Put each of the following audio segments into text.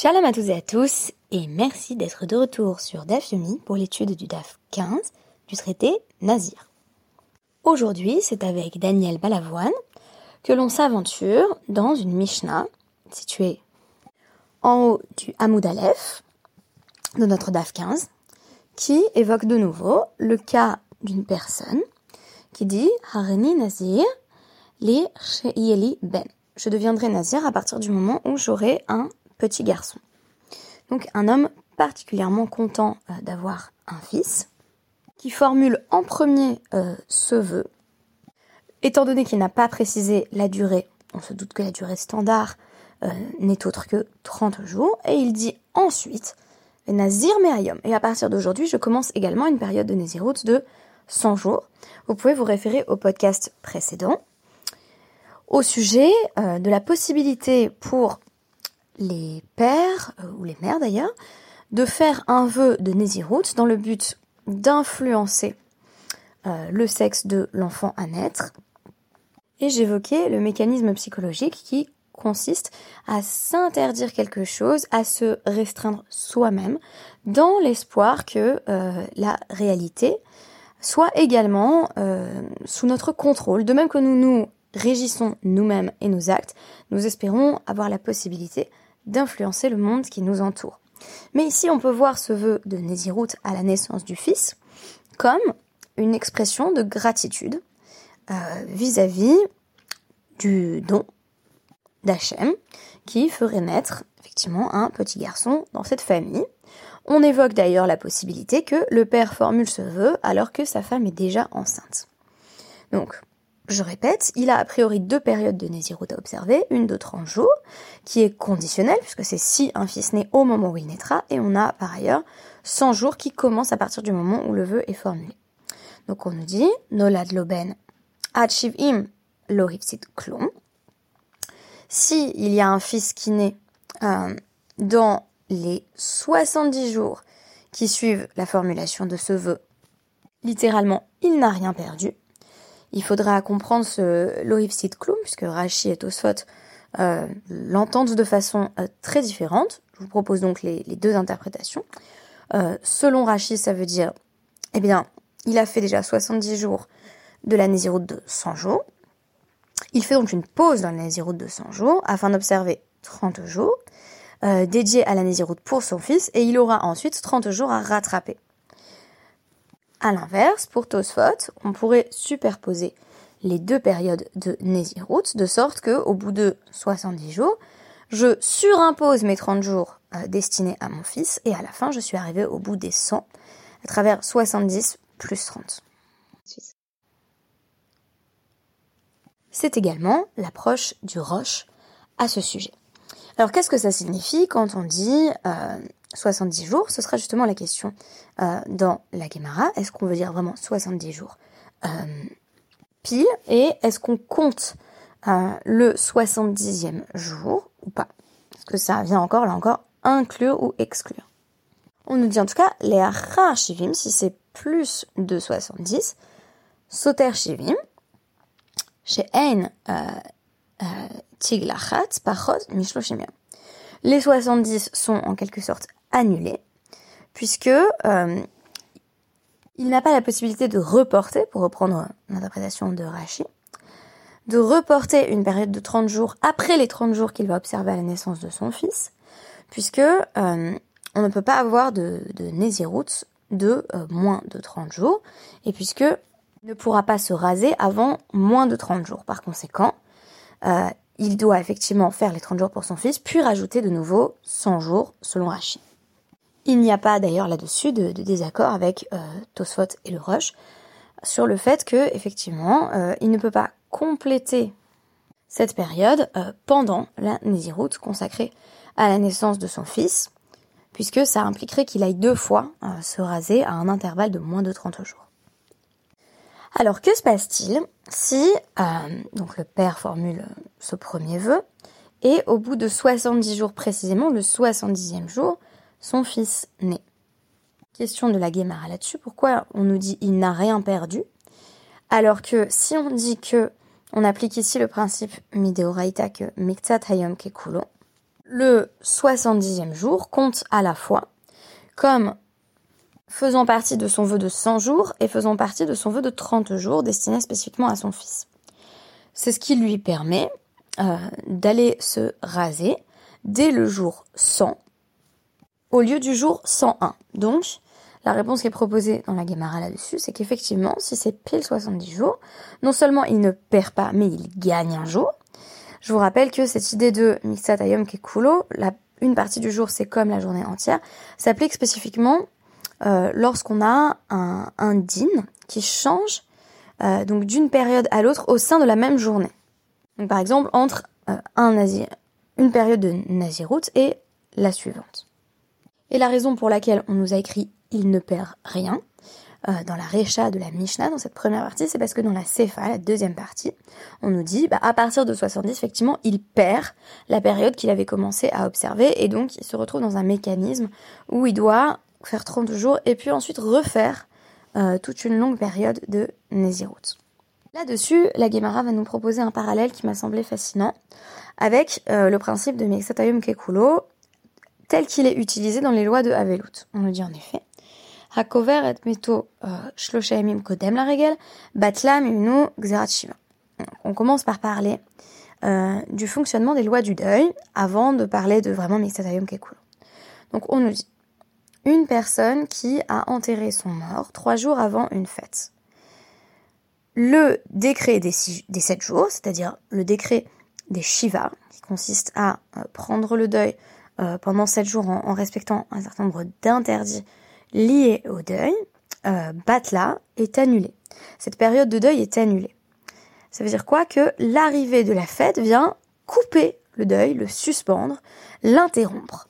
Shalom à tous et à tous, et merci d'être de retour sur DAF Yomi pour l'étude du DAF 15 du traité Nazir. Aujourd'hui, c'est avec Daniel Balavoine que l'on s'aventure dans une Mishnah située en haut du Hamoud Aleph de notre DAF 15 qui évoque de nouveau le cas d'une personne qui dit Hareni Nazir li Ben. Je deviendrai Nazir à partir du moment où j'aurai un petit garçon. Donc un homme particulièrement content euh, d'avoir un fils, qui formule en premier euh, ce vœu. Étant donné qu'il n'a pas précisé la durée, on se doute que la durée standard euh, n'est autre que 30 jours, et il dit ensuite Nazir Meayom. Et à partir d'aujourd'hui, je commence également une période de Nézirut de 100 jours. Vous pouvez vous référer au podcast précédent au sujet de la possibilité pour les pères, euh, ou les mères d'ailleurs, de faire un vœu de Nézirut dans le but d'influencer euh, le sexe de l'enfant à naître. Et j'évoquais le mécanisme psychologique qui consiste à s'interdire quelque chose, à se restreindre soi-même, dans l'espoir que euh, la réalité soit également sous notre contrôle. De même que nous nous régissons nous-mêmes et nos actes, nous espérons avoir la possibilité d'influencer le monde qui nous entoure. Mais ici, on peut voir ce vœu de Nézirut à la naissance du fils comme une expression de gratitude euh, vis-à-vis du don d'Hachem qui ferait naître effectivement un petit garçon dans cette famille. On évoque d'ailleurs la possibilité que le père formule ce vœu alors que sa femme est déjà enceinte. Donc, je répète, il a a priori deux périodes de Nézirut à observer, une de 30 jours, qui est conditionnelle, puisque c'est si un fils naît au moment où il naîtra, et on a par ailleurs 100 jours qui commencent à partir du moment où le vœu est formulé. Donc on nous dit, Nolad Loben Achivim Lohipsit Klum. Si il y a un fils qui naît euh, dans les 70 jours qui suivent la formulation de ce vœu, littéralement, il n'a rien perdu il faudra comprendre ce Lohivsit Klum, puisque Rashi et Tosfot l'entendent de façon euh, très différente. Je vous propose donc les, deux interprétations. Euh, selon Rashi, ça veut dire, eh bien, il a fait déjà 70 jours de la Nézirut de 100 jours. Il fait donc une pause dans la Nézirut de 100 jours afin d'observer 30 jours euh, dédiés à la Nézirut pour son fils et il aura ensuite 30 jours à rattraper. À l'inverse, pour Tosfot, on pourrait superposer les deux périodes de Nézirut, de sorte que, au bout de 70 jours, je surimpose mes 30 jours euh, destinés à mon fils, et à la fin, je suis arrivé au bout des 100, à travers 70 plus 30. C'est également l'approche du Roche à ce sujet. Alors qu'est-ce que ça signifie quand on dit euh, 70 jours, ce sera justement la question euh, dans la Gemara. Est-ce qu'on veut dire vraiment 70 jours? Euh, pile Et est-ce qu'on compte euh, le 70e jour ou pas? Est-ce que ça vient encore, là encore, inclure ou exclure? On nous dit en tout cas, les shivim, si c'est plus de 70, soter shivim, chez ein tiglachat, pachot, mishloshim les 70 sont en quelque sorte annulé, puisque euh, il n'a pas la possibilité de reporter, pour reprendre l'interprétation de Rachi, de reporter une période de 30 jours après les 30 jours qu'il va observer à la naissance de son fils, puisque euh, on ne peut pas avoir de, de de euh, moins de 30 jours, et puisque il ne pourra pas se raser avant moins de 30 jours. Par conséquent, il doit effectivement faire les 30 jours pour son fils, puis rajouter de nouveau 100 jours selon Rachid. Il n'y a pas d'ailleurs là-dessus de, désaccord avec euh, et le Rush sur le fait que effectivement euh, il ne peut pas compléter cette période euh, pendant la Nézirut consacrée à la naissance de son fils, puisque ça impliquerait qu'il aille deux fois se raser à un intervalle de moins de 30 jours. Alors que se passe-t-il si donc le père formule ce premier vœu et au bout de 70 jours précisément, le 70e jour, son fils naît? Question de la Guémara là-dessus, pourquoi on nous dit il n'a rien perdu? Alors que si on dit que on applique ici le principe Mideoraita que Miktat Hayom Kekulo, le 70e jour compte à la fois comme faisant partie de son vœu de 100 jours et faisant partie de son vœu de 30 jours destiné spécifiquement à son fils. C'est ce qui lui permet euh, d'aller se raser dès le jour 100 au lieu du jour 101. Donc, la réponse qui est proposée dans la Gemara là-dessus, c'est qu'effectivement, si c'est pile 70 jours, non seulement il ne perd pas, mais il gagne un jour. Je vous rappelle que cette idée de Mixatayom Kekulo, la, une partie du jour c'est comme la journée entière, s'applique spécifiquement euh, lorsqu'on a un, un din qui change euh, donc d'une période à l'autre au sein de la même journée. Donc par exemple entre euh, une période de naziroute et la suivante. Et la raison pour laquelle on nous a écrit il ne perd rien dans la Recha de la Mishnah, dans cette première partie, c'est parce que dans la Sefa, la deuxième partie, on nous dit, bah, à partir de 70, effectivement, il perd la période qu'il avait commencé à observer, et donc il se retrouve dans un mécanisme où il doit faire 30 jours, et puis ensuite refaire euh, toute une longue période de Nézirut. Là-dessus, la Gemara va nous proposer un parallèle qui m'a semblé fascinant avec euh, le principe de Mexatayum Kekulo, tel qu'il est utilisé dans les lois de Havelut. On nous dit en effet Hakover et meto euh, kodem la regel, batlam imnu shiva. On commence par parler du fonctionnement des lois du deuil avant de parler de vraiment Mixatayom Kekulo. Donc on nous dit une personne qui a enterré son mort trois jours avant une fête. Le décret des, sept jours, c'est-à-dire le décret des Shiva, qui consiste à euh, prendre le deuil euh, pendant sept jours en, respectant un certain nombre d'interdits liés au deuil, euh, Batla est annulé. Cette période de deuil est annulée. Ça veut dire quoi? Que l'arrivée de la fête vient couper le deuil, le suspendre, l'interrompre.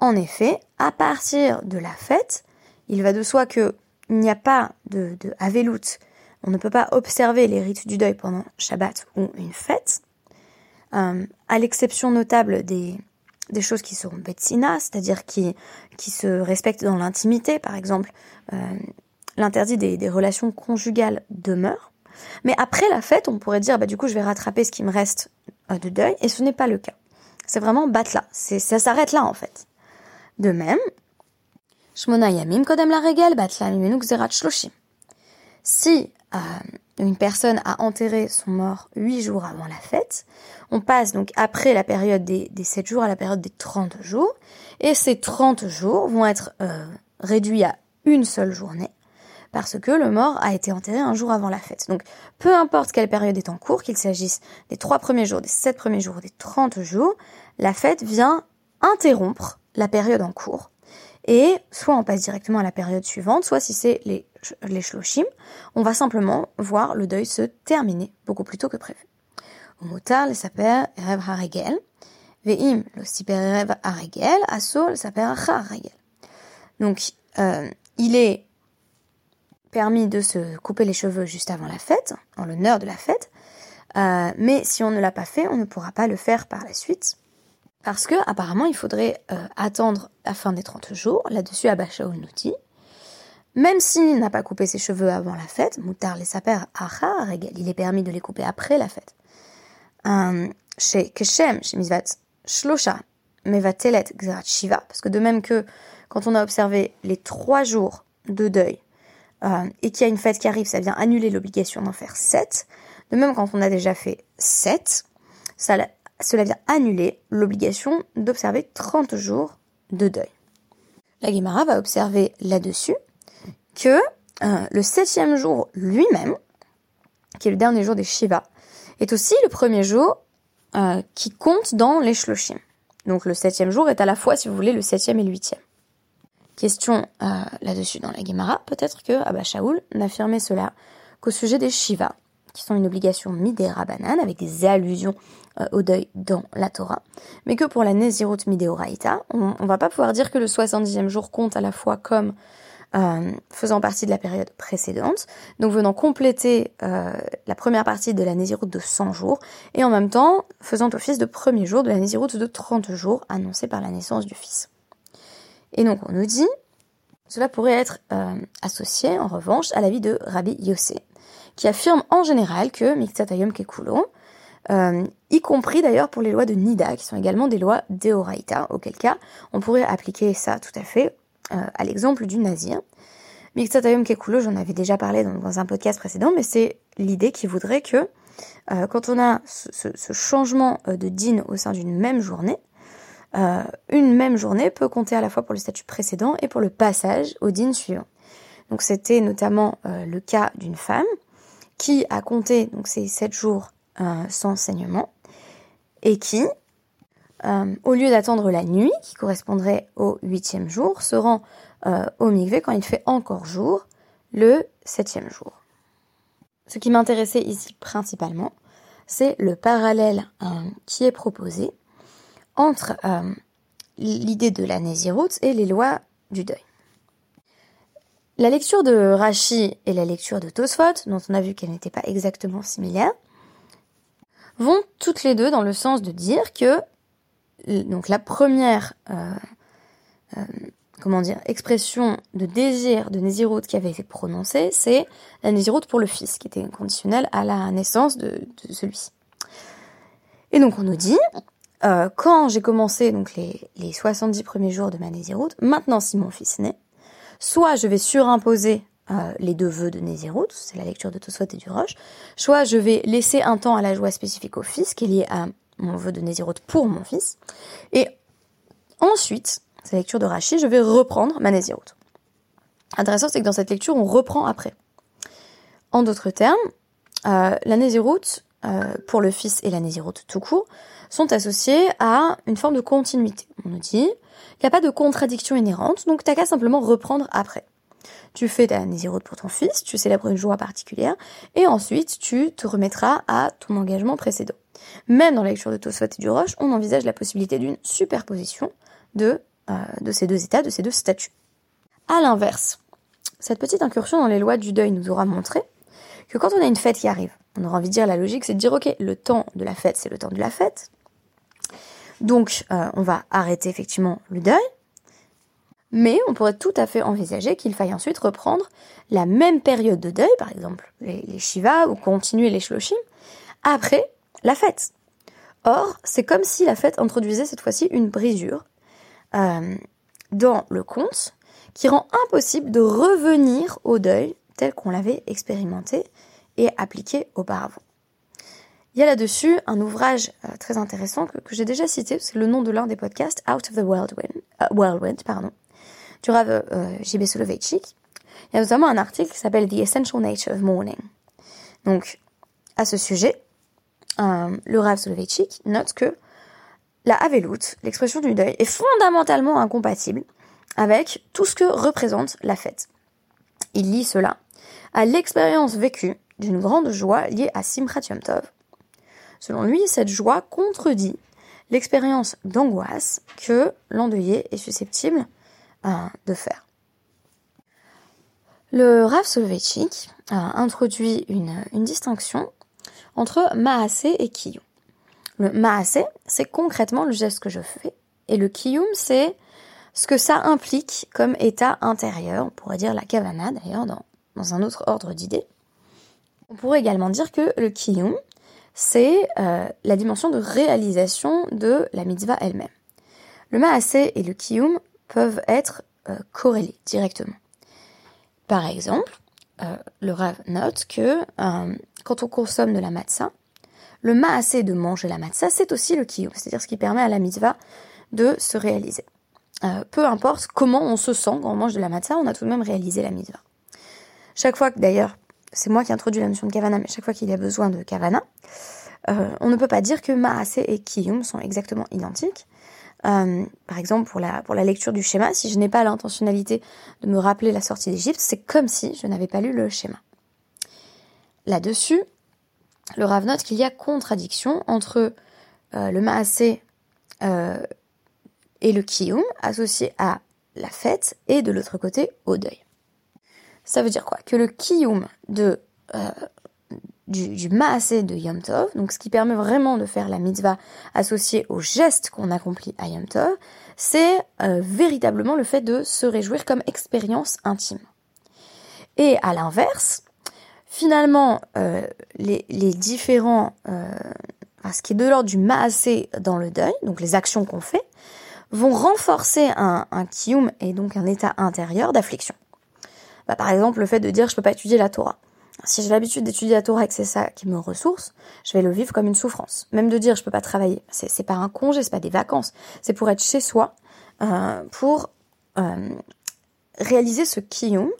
En effet, à partir de la fête, il va de soi que il n'y a pas de, de on ne peut pas observer les rites du deuil pendant Shabbat ou une fête, euh, à l'exception notable des, des choses qui sont betsina, c'est-à-dire qui, qui se respectent dans l'intimité, par exemple, euh, l'interdit des, relations conjugales demeure. Mais après la fête, on pourrait dire, bah, du coup, je vais rattraper ce qui me reste euh, de deuil, et ce n'est pas le cas. C'est vraiment batla, c'est, ça s'arrête là, en fait. De même. Si euh, une personne a enterré son mort huit jours avant la fête, on passe donc après la période des, des 7 jours à la période des 30 jours, et ces 30 jours vont être euh, réduits à une seule journée, parce que le mort a été enterré un jour avant la fête. Donc peu importe quelle période est en cours, qu'il s'agisse des 3 premiers jours, des 7 premiers jours, des 30 jours, la fête vient interrompre la période en cours. Et soit on passe directement à la période suivante, soit si c'est les, les shloshim, on va simplement voir le deuil se terminer beaucoup plus tôt que prévu. Ve'im le siper. Donc, euh, il est permis de se couper les cheveux juste avant la fête, en l'honneur de la fête, euh, mais si on ne l'a pas fait, on ne pourra pas le faire par la suite parce que apparemment il faudrait euh, attendre la fin des 30 jours, là-dessus Abashaul nous dit, même s'il n'a pas coupé ses cheveux avant la fête, Moutar les saper regel, il est permis de les couper après la fête. Chez Keshem, chez Mizvat Shlosha, Mevatelet Gzerat Shiva, parce que de même que quand on a observé les trois jours de deuil euh, et qu'il y a une fête qui arrive, ça vient annuler l'obligation d'en faire sept. De même, quand on a déjà fait sept, ça, cela vient annuler l'obligation d'observer 30 jours de deuil. La Guimara va observer là-dessus que euh, le septième jour lui-même, qui est le dernier jour des Shiva, est aussi le premier jour euh, qui compte dans les shloshim. Donc le septième jour est à la fois, si vous voulez, le septième et le huitième. Question euh, là-dessus dans la Gemara, peut-être que Abba Shaoul n'affirmait cela qu'au sujet des Shiva, qui sont une obligation midera banane, avec des allusions euh, au deuil dans la Torah, mais que pour la Nezirut Mideoraita, on, on va pas pouvoir dire que le 70e jour compte à la fois comme euh, faisant partie de la période précédente, donc venant compléter euh, la première partie de la Nésiroute de 100 jours, et en même temps faisant office de premier jour de la Nésiroute de 30 jours annoncée par la naissance du fils. Et donc on nous dit, cela pourrait être associé en revanche à l'avis de Rabbi Yossé, qui affirme en général que Miktsatayom Kekulo, y compris d'ailleurs pour les lois de Nida, qui sont également des lois d'Eoraita, auquel cas on pourrait appliquer ça tout à fait à l'exemple du nazir. Miksatayom Kekulo, j'en avais déjà parlé dans, un podcast précédent, mais c'est l'idée qui voudrait que quand on a ce, ce changement de din au sein d'une même journée, euh, une même journée peut compter à la fois pour le statut précédent et pour le passage au din suivant. Donc c'était notamment euh, le cas d'une femme qui a compté donc ces sept jours euh, sans saignement et qui, au lieu d'attendre la nuit, qui correspondrait au huitième jour, se rend au mikvé quand il fait encore jour, le septième jour. Ce qui m'intéressait ici principalement, c'est le parallèle qui est proposé entre euh, l'idée de la Nésiroute et les lois du deuil. La lecture de Rashi et la lecture de Tosfot, dont on a vu qu'elles n'étaient pas exactement similaires, vont toutes les deux dans le sens de dire que donc la première euh, euh, comment dire expression de désir de Nésiroute qui avait été prononcée, c'est la Nésiroute pour le fils, qui était conditionnelle à la naissance de, celui-ci. Et donc on nous dit euh, quand j'ai commencé donc les, les 70 premiers jours de ma Nézirut, maintenant si mon fils naît, soit je vais surimposer euh, les deux vœux de Nézirut, c'est la lecture de Tosfot et du Roche, soit je vais laisser un temps à la joie spécifique au fils, qui est lié à mon vœu de Nézirut pour mon fils, et ensuite, c'est la lecture de Rashi, je vais reprendre ma Nézirut. Intéressant, c'est que dans cette lecture, on reprend après. En d'autres termes, euh, la Nézirut, euh, pour le fils et la Nézirut tout court, sont associés à une forme de continuité. On nous dit, il n'y a pas de contradiction inhérente, donc t'as qu'à simplement reprendre après. Tu fais ta Nézirut pour ton fils, tu célèbres une joie particulière, et ensuite tu te remettras à ton engagement précédent. Même dans la lecture de Tosfot et du Roche, on envisage la possibilité d'une superposition de, euh, de ces deux états, de ces deux statuts. À l'inverse, cette petite incursion dans les lois du deuil nous aura montré que quand on a une fête qui arrive, on aura envie de dire la logique, c'est de dire ok, le temps de la fête, c'est le temps de la fête. Donc, euh, on va arrêter effectivement le deuil. Mais on pourrait tout à fait envisager qu'il faille ensuite reprendre la même période de deuil, par exemple les, Shiva ou continuer les Shloshim, après la fête. Or, c'est comme si la fête introduisait cette fois-ci une brisure euh, dans le conte qui rend impossible de revenir au deuil tel qu'on l'avait expérimenté et appliqué auparavant. Il y a là-dessus un ouvrage euh, très intéressant que, j'ai déjà cité, c'est le nom de l'un des podcasts, Out of the Whirlwind, euh, pardon, du Rav euh, J.B. Soloveitchik. Il y a notamment un article qui s'appelle The Essential Nature of Mourning. Donc, à ce sujet, le Rav Soloveitchik note que la Havelut, l'expression du deuil, est fondamentalement incompatible avec tout ce que représente la fête. Il lit cela à l'expérience vécue d'une grande joie liée à Simchat Yom Tov. Selon lui, cette joie contredit l'expérience d'angoisse que l'endeuillé est susceptible euh, de faire. Le Rav Soloveitchik introduit une, distinction entre Maasé et Kiyum. Le Maasé, c'est concrètement le geste que je fais, et le Kiyum, c'est ce que ça implique comme état intérieur, on pourrait dire la kavana d'ailleurs dans, dans un autre ordre d'idées. On pourrait également dire que le kiyum, c'est euh, la dimension de réalisation de la mitzvah elle-même. Le maasé et le kiyum peuvent être euh, corrélés directement. Par exemple, euh, le Rav note que quand on consomme de la matzah, le maasé de manger la matzah, c'est aussi le kiyum, c'est-à-dire ce qui permet à la mitzvah de se réaliser. peu importe comment on se sent quand on mange de la matzah, on a tout de même réalisé la mitzvah. Chaque fois que d'ailleurs c'est moi qui introduis la notion de kavana, mais chaque fois qu'il y a besoin de kavana, euh, on ne peut pas dire que maase et kiyum sont exactement identiques. Euh, par exemple, pour la, lecture du schéma, si je n'ai pas l'intentionnalité de me rappeler la sortie d'Égypte, c'est comme si je n'avais pas lu le schéma. Là-dessus, le Rav note qu'il y a contradiction entre euh, le maasé et le kiyum associé à la fête et de l'autre côté au deuil. Ça veut dire quoi? Que le kiyum de, euh, du, du maasé de Yom Tov, donc ce qui permet vraiment de faire la mitzvah associée au geste qu'on accomplit à Yom Tov, c'est euh, véritablement le fait de se réjouir comme expérience intime. Et à l'inverse, finalement, euh, les, différents, ce qui est de l'ordre du maasé dans le deuil, donc les actions qu'on fait, vont renforcer un kiyum et donc un état intérieur d'affliction. Bah, par exemple, le fait de dire je peux pas étudier la Torah. Si j'ai l'habitude d'étudier la Torah et que c'est ça qui me ressource, je vais le vivre comme une souffrance. Même de dire je peux pas travailler, c'est, pas un congé, c'est pas des vacances, c'est pour être chez soi, euh, pour euh, réaliser ce kiyum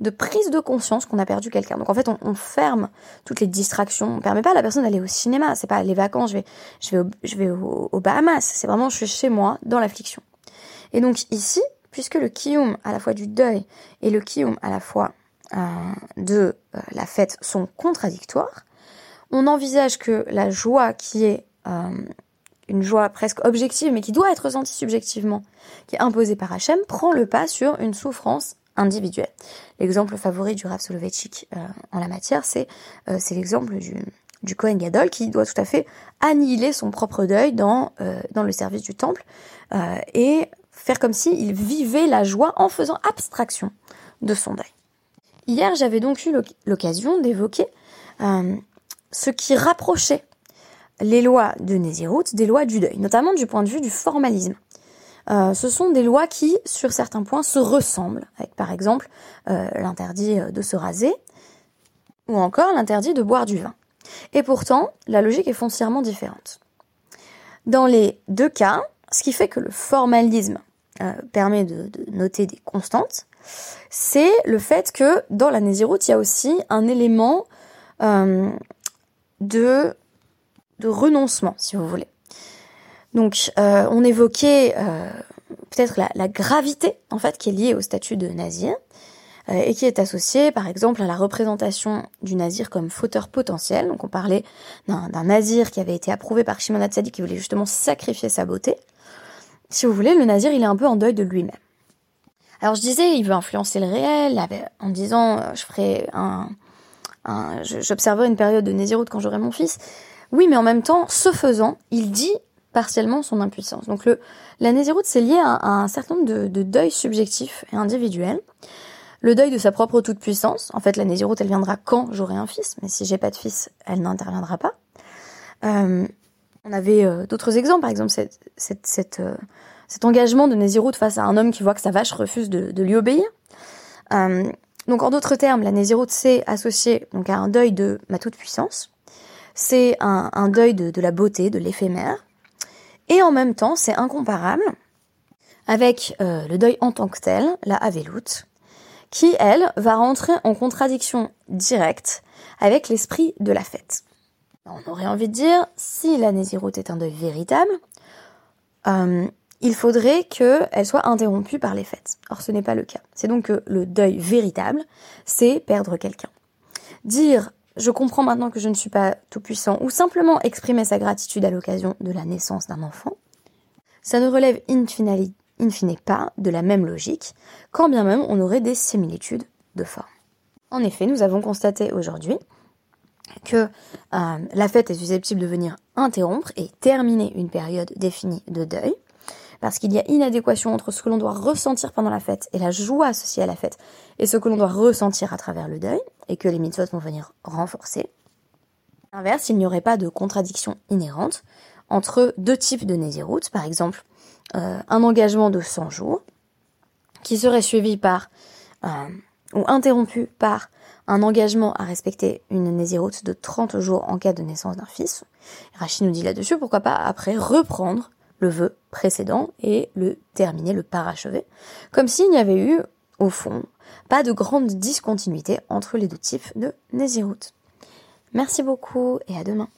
de prise de conscience qu'on a perdu quelqu'un. Donc en fait, on, ferme toutes les distractions. On permet pas à la personne d'aller au cinéma. C'est pas les vacances. Je vais, je vais, au, je vais au, Bahamas. C'est vraiment je suis chez moi dans l'affliction. Et donc ici, puisque le kiyum à la fois du deuil et le kiyum à la fois euh, de euh, la fête sont contradictoires, on envisage que la joie qui est euh, une joie presque objective, mais qui doit être ressentie subjectivement, qui est imposée par Hachem, prend le pas sur une souffrance individuelle. L'exemple favori du Rav Soloveitchik en la matière, c'est l'exemple du, Kohen Gadol qui doit tout à fait annihiler son propre deuil dans, dans le service du temple et faire comme s'il vivait la joie en faisant abstraction de son deuil. Hier, j'avais donc eu l'occasion d'évoquer ce qui rapprochait les lois de Nézirut des lois du deuil, notamment du point de vue du formalisme. Euh, ce sont des lois qui, sur certains points, se ressemblent, avec par exemple euh, l'interdit euh, de se raser, ou encore l'interdit de boire du vin. Et pourtant, la logique est foncièrement différente. Dans les deux cas, ce qui fait que le formalisme permet de, noter des constantes, c'est le fait que dans la Nézirut, il y a aussi un élément de de renoncement, si vous voulez. Donc, euh, on évoquait euh, peut-être la, gravité, en fait, qui est liée au statut de nazir, euh, et qui est associée, par exemple, à la représentation du nazir comme fauteur potentiel. Donc, on parlait d'un nazir qui avait été approuvé par Shimon HaTzadik, qui voulait justement sacrifier sa beauté. Si vous voulez, le nazir, il est un peu en deuil de lui-même. Alors, je disais, il veut influencer le réel, en disant, je ferai un... J'observerai une période de naziroute quand j'aurai mon fils. Oui, mais en même temps, ce faisant, il dit partiellement son impuissance. Donc le, la Nézirut, c'est lié à, un certain nombre de, de deuils subjectifs et individuels. Le deuil de sa propre toute-puissance. En fait, la Nézirut, elle viendra quand j'aurai un fils, mais si j'ai pas de fils, elle n'interviendra pas. Euh, on avait euh, d'autres exemples, par exemple euh, cet engagement de Nézirut face à un homme qui voit que sa vache refuse de, lui obéir. donc en d'autres termes, la Nézirut, c'est associé donc, à un deuil de ma toute-puissance c'est un, deuil de, la beauté, de l'éphémère, et en même temps c'est incomparable avec euh, le deuil en tant que tel, la Avelout, qui, elle, va rentrer en contradiction directe avec l'esprit de la fête. On aurait envie de dire, si la Nézirut est un deuil véritable, euh, il faudrait qu'elle soit interrompue par les fêtes. Or, ce n'est pas le cas. C'est donc que le deuil véritable, c'est perdre quelqu'un. Dire je comprends maintenant que je ne suis pas tout puissant, ou simplement exprimer sa gratitude à l'occasion de la naissance d'un enfant, ça ne relève in fine, pas de la même logique, quand bien même on aurait des similitudes de forme. En effet, nous avons constaté aujourd'hui que euh, la fête est susceptible de venir interrompre et terminer une période définie de deuil, parce qu'il y a inadéquation entre ce que l'on doit ressentir pendant la fête et la joie associée à la fête, et ce que l'on doit ressentir à travers le deuil, et que les mitzvot vont venir renforcer. À l'inverse, il n'y aurait pas de contradiction inhérente entre deux types de Nézirut, par exemple euh, un engagement de 100 jours, qui serait suivi par, euh, ou interrompu par un engagement à respecter une Nézirut de 30 jours en cas de naissance d'un fils. Rachid nous dit là-dessus, pourquoi pas après reprendre le vœu précédent et le terminer, le parachever, comme s'il n'y avait eu, au fond, pas de grande discontinuité entre les deux types de Nézirut. Merci beaucoup et à demain.